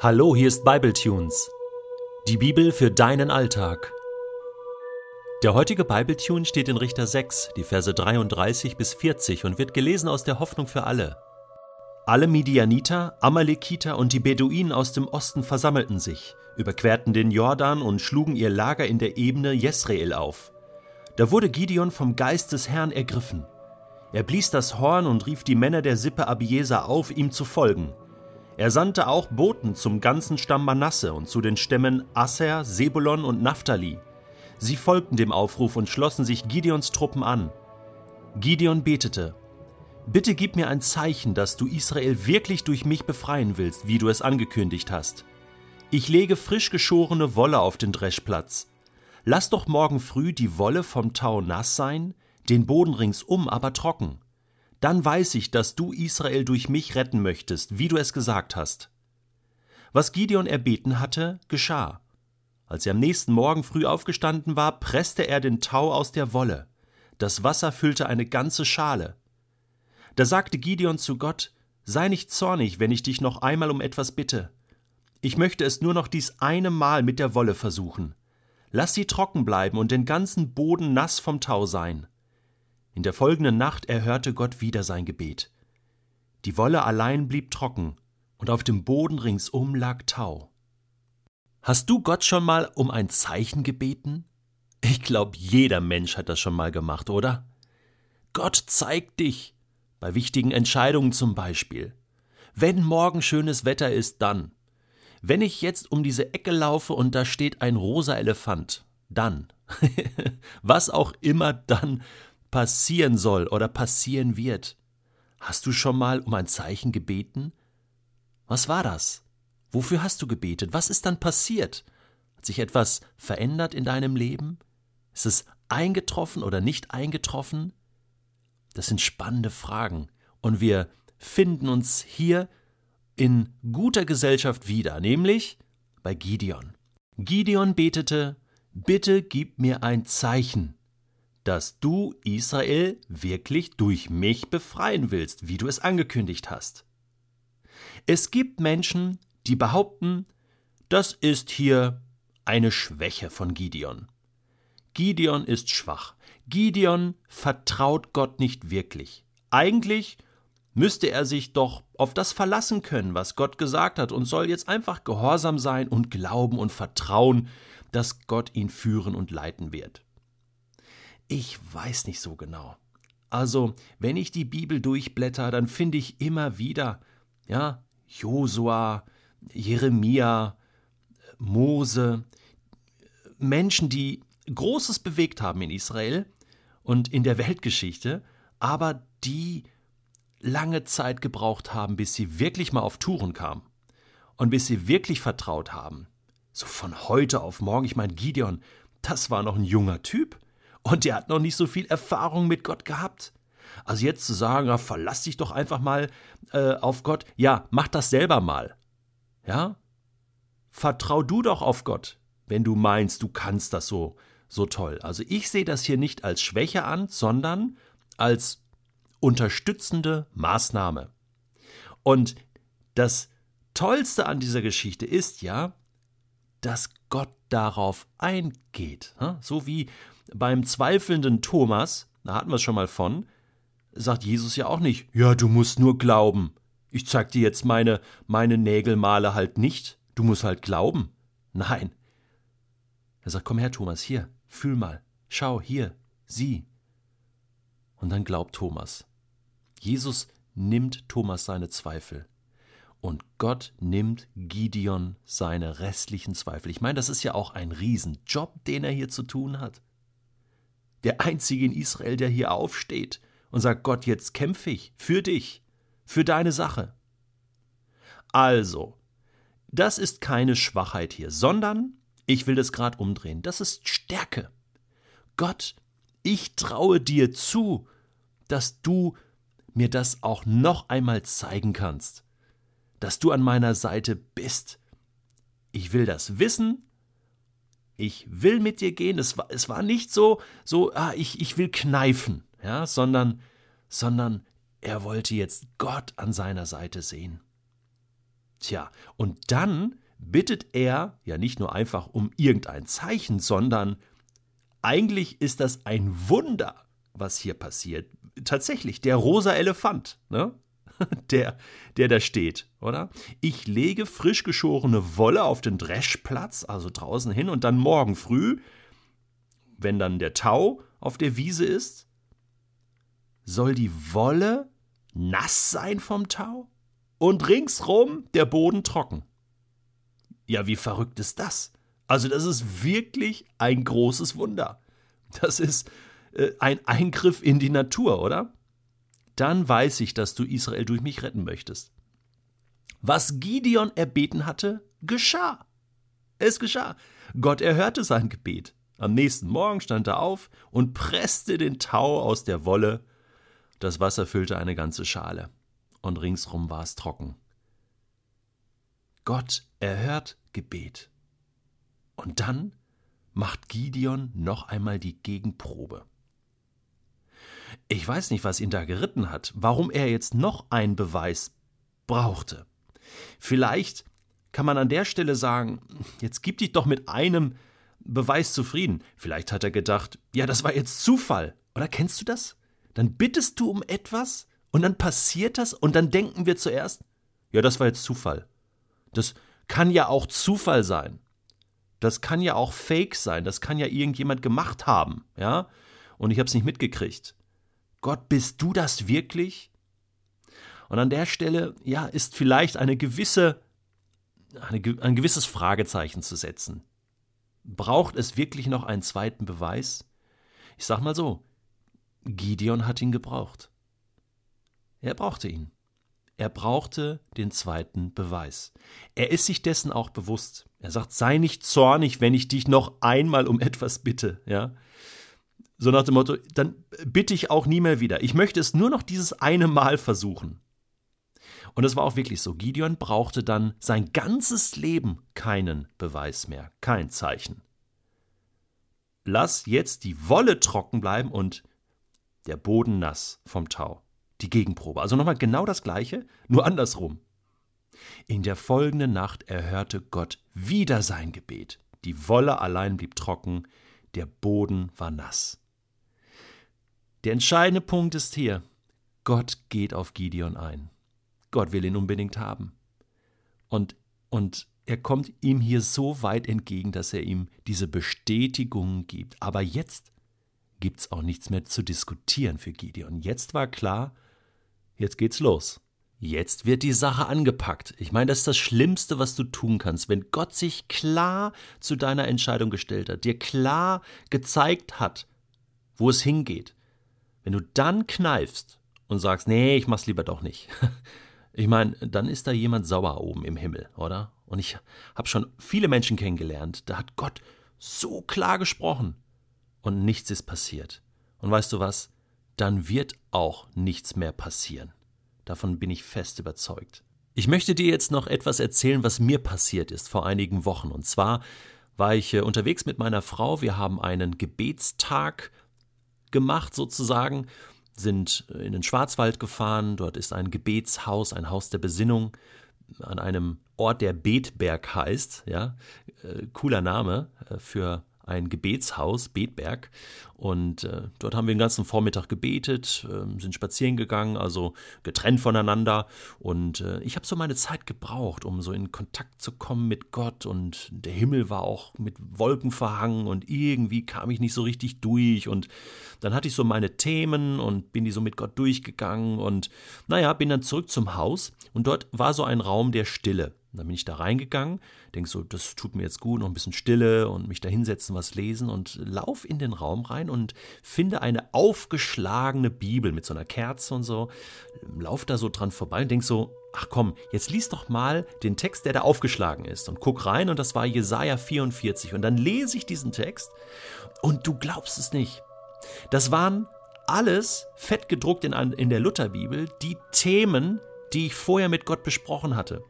Hallo, hier ist Bibletunes. Die Bibel für deinen Alltag. Der heutige Bibletune steht in Richter 6, die Verse 33 bis 40 und wird gelesen aus der Hoffnung für alle. Alle Midianiter, Amalekiter und die Beduinen aus dem Osten versammelten sich, überquerten den Jordan und schlugen ihr Lager in der Ebene Jesreel auf. Da wurde Gideon vom Geist des Herrn ergriffen. Er blies das Horn und rief die Männer der Sippe Abieser auf, ihm zu folgen – er sandte auch Boten zum ganzen Stamm Manasse und zu den Stämmen Asser, Sebulon und Naphtali. Sie folgten dem Aufruf und schlossen sich Gideons Truppen an. Gideon betete: Bitte gib mir ein Zeichen, dass du Israel wirklich durch mich befreien willst, wie du es angekündigt hast. Ich lege frisch geschorene Wolle auf den Dreschplatz. Lass doch morgen früh die Wolle vom Tau nass sein, den Boden ringsum aber trocken dann weiß ich, dass du Israel durch mich retten möchtest, wie du es gesagt hast. Was Gideon erbeten hatte, geschah. Als er am nächsten Morgen früh aufgestanden war, presste er den Tau aus der Wolle. Das Wasser füllte eine ganze Schale. Da sagte Gideon zu Gott, Sei nicht zornig, wenn ich dich noch einmal um etwas bitte. Ich möchte es nur noch dies eine Mal mit der Wolle versuchen. Lass sie trocken bleiben und den ganzen Boden nass vom Tau sein. In der folgenden Nacht erhörte Gott wieder sein Gebet. Die Wolle allein blieb trocken, und auf dem Boden ringsum lag Tau. Hast du Gott schon mal um ein Zeichen gebeten? Ich glaube, jeder Mensch hat das schon mal gemacht, oder? Gott zeigt dich, bei wichtigen Entscheidungen zum Beispiel. Wenn morgen schönes Wetter ist, dann. Wenn ich jetzt um diese Ecke laufe und da steht ein rosa Elefant, dann. Was auch immer dann passieren soll oder passieren wird. Hast du schon mal um ein Zeichen gebeten? Was war das? Wofür hast du gebetet? Was ist dann passiert? Hat sich etwas verändert in deinem Leben? Ist es eingetroffen oder nicht eingetroffen? Das sind spannende Fragen und wir finden uns hier in guter Gesellschaft wieder, nämlich bei Gideon. Gideon betete, Bitte gib mir ein Zeichen dass du Israel wirklich durch mich befreien willst, wie du es angekündigt hast. Es gibt Menschen, die behaupten, das ist hier eine Schwäche von Gideon. Gideon ist schwach. Gideon vertraut Gott nicht wirklich. Eigentlich müsste er sich doch auf das verlassen können, was Gott gesagt hat, und soll jetzt einfach gehorsam sein und glauben und vertrauen, dass Gott ihn führen und leiten wird. Ich weiß nicht so genau. Also, wenn ich die Bibel durchblätter, dann finde ich immer wieder, ja, Josua, Jeremia, Mose, Menschen, die Großes bewegt haben in Israel und in der Weltgeschichte, aber die lange Zeit gebraucht haben, bis sie wirklich mal auf Touren kamen und bis sie wirklich vertraut haben. So von heute auf morgen, ich meine, Gideon, das war noch ein junger Typ. Und der hat noch nicht so viel Erfahrung mit Gott gehabt. Also jetzt zu sagen, ja, verlass dich doch einfach mal äh, auf Gott. Ja, mach das selber mal. Ja? Vertrau du doch auf Gott, wenn du meinst, du kannst das so, so toll. Also ich sehe das hier nicht als Schwäche an, sondern als unterstützende Maßnahme. Und das Tollste an dieser Geschichte ist ja, dass Gott darauf eingeht. So wie beim zweifelnden Thomas, da hatten wir es schon mal von, sagt Jesus ja auch nicht, ja, du musst nur glauben. Ich zeig dir jetzt meine, meine Nägelmale halt nicht. Du musst halt glauben. Nein. Er sagt, komm her, Thomas, hier, fühl mal. Schau, hier, sieh. Und dann glaubt Thomas. Jesus nimmt Thomas seine Zweifel. Und Gott nimmt Gideon seine restlichen Zweifel. Ich meine, das ist ja auch ein Riesenjob, den er hier zu tun hat der einzige in Israel, der hier aufsteht und sagt, Gott, jetzt kämpfe ich für dich, für deine Sache. Also, das ist keine Schwachheit hier, sondern, ich will das gerade umdrehen, das ist Stärke. Gott, ich traue dir zu, dass du mir das auch noch einmal zeigen kannst, dass du an meiner Seite bist. Ich will das wissen ich will mit dir gehen. Es war, es war nicht so, so, ah, ich, ich will kneifen, ja, sondern, sondern er wollte jetzt Gott an seiner Seite sehen. Tja, und dann bittet er ja nicht nur einfach um irgendein Zeichen, sondern eigentlich ist das ein Wunder, was hier passiert. Tatsächlich, der rosa Elefant, ne? der, der da steht, oder? Ich lege frisch geschorene Wolle auf den Dreschplatz, also draußen hin, und dann morgen früh, wenn dann der Tau auf der Wiese ist, soll die Wolle nass sein vom Tau und ringsrum der Boden trocken. Ja, wie verrückt ist das? Also das ist wirklich ein großes Wunder. Das ist äh, ein Eingriff in die Natur, oder? Dann weiß ich, dass du Israel durch mich retten möchtest. Was Gideon erbeten hatte, geschah. Es geschah. Gott erhörte sein Gebet. Am nächsten Morgen stand er auf und presste den Tau aus der Wolle. Das Wasser füllte eine ganze Schale, und ringsrum war es trocken. Gott erhört Gebet. Und dann macht Gideon noch einmal die Gegenprobe. Ich weiß nicht, was ihn da geritten hat, warum er jetzt noch einen Beweis brauchte. Vielleicht kann man an der Stelle sagen, jetzt gib dich doch mit einem Beweis zufrieden. Vielleicht hat er gedacht, ja, das war jetzt Zufall. Oder kennst du das? Dann bittest du um etwas und dann passiert das und dann denken wir zuerst, ja, das war jetzt Zufall. Das kann ja auch Zufall sein. Das kann ja auch Fake sein. Das kann ja irgendjemand gemacht haben, ja? Und ich habe es nicht mitgekriegt. Gott, bist du das wirklich? Und an der Stelle, ja, ist vielleicht eine gewisse, eine, ein gewisses Fragezeichen zu setzen. Braucht es wirklich noch einen zweiten Beweis? Ich sag mal so, Gideon hat ihn gebraucht. Er brauchte ihn. Er brauchte den zweiten Beweis. Er ist sich dessen auch bewusst. Er sagt, sei nicht zornig, wenn ich dich noch einmal um etwas bitte, ja. So nach dem Motto, dann bitte ich auch nie mehr wieder. Ich möchte es nur noch dieses eine Mal versuchen. Und es war auch wirklich so. Gideon brauchte dann sein ganzes Leben keinen Beweis mehr, kein Zeichen. Lass jetzt die Wolle trocken bleiben und der Boden nass vom Tau die Gegenprobe. Also nochmal genau das gleiche, nur andersrum. In der folgenden Nacht erhörte Gott wieder sein Gebet. Die Wolle allein blieb trocken, der Boden war nass. Der entscheidende Punkt ist hier, Gott geht auf Gideon ein. Gott will ihn unbedingt haben. Und, und er kommt ihm hier so weit entgegen, dass er ihm diese Bestätigung gibt. Aber jetzt gibt es auch nichts mehr zu diskutieren für Gideon. Jetzt war klar, jetzt geht's los. Jetzt wird die Sache angepackt. Ich meine, das ist das Schlimmste, was du tun kannst, wenn Gott sich klar zu deiner Entscheidung gestellt hat, dir klar gezeigt hat, wo es hingeht. Wenn du dann kneifst und sagst, nee, ich mach's lieber doch nicht. Ich meine, dann ist da jemand sauer oben im Himmel, oder? Und ich habe schon viele Menschen kennengelernt, da hat Gott so klar gesprochen und nichts ist passiert. Und weißt du was? dann wird auch nichts mehr passieren. Davon bin ich fest überzeugt. Ich möchte dir jetzt noch etwas erzählen, was mir passiert ist vor einigen Wochen. Und zwar war ich äh, unterwegs mit meiner Frau. Wir haben einen Gebetstag gemacht sozusagen, sind in den Schwarzwald gefahren. Dort ist ein Gebetshaus, ein Haus der Besinnung an einem Ort, der Betberg heißt. Ja, äh, cooler Name äh, für ein Gebetshaus, Betberg. Und äh, dort haben wir den ganzen Vormittag gebetet, äh, sind spazieren gegangen, also getrennt voneinander. Und äh, ich habe so meine Zeit gebraucht, um so in Kontakt zu kommen mit Gott. Und der Himmel war auch mit Wolken verhangen und irgendwie kam ich nicht so richtig durch. Und dann hatte ich so meine Themen und bin die so mit Gott durchgegangen. Und naja, bin dann zurück zum Haus. Und dort war so ein Raum der Stille. Und dann bin ich da reingegangen, denke so, das tut mir jetzt gut, noch ein bisschen Stille und mich da hinsetzen, was lesen und lauf in den Raum rein und finde eine aufgeschlagene Bibel mit so einer Kerze und so, lauf da so dran vorbei und denk so, ach komm, jetzt lies doch mal den Text, der da aufgeschlagen ist und guck rein und das war Jesaja 44 und dann lese ich diesen Text und du glaubst es nicht. Das waren alles fett gedruckt in, in der Lutherbibel, die Themen, die ich vorher mit Gott besprochen hatte.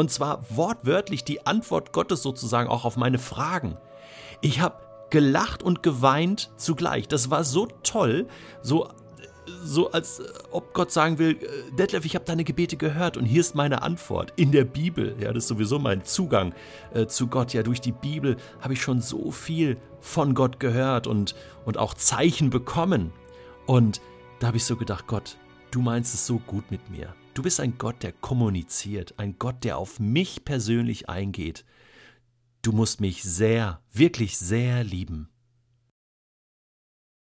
Und zwar wortwörtlich die Antwort Gottes sozusagen auch auf meine Fragen. Ich habe gelacht und geweint zugleich. Das war so toll, so so als äh, ob Gott sagen will, äh, Detlef, ich habe deine Gebete gehört und hier ist meine Antwort in der Bibel. Ja, das ist sowieso mein Zugang äh, zu Gott. Ja, durch die Bibel habe ich schon so viel von Gott gehört und, und auch Zeichen bekommen. Und da habe ich so gedacht, Gott, du meinst es so gut mit mir. Du bist ein Gott, der kommuniziert, ein Gott, der auf mich persönlich eingeht. Du musst mich sehr, wirklich sehr lieben.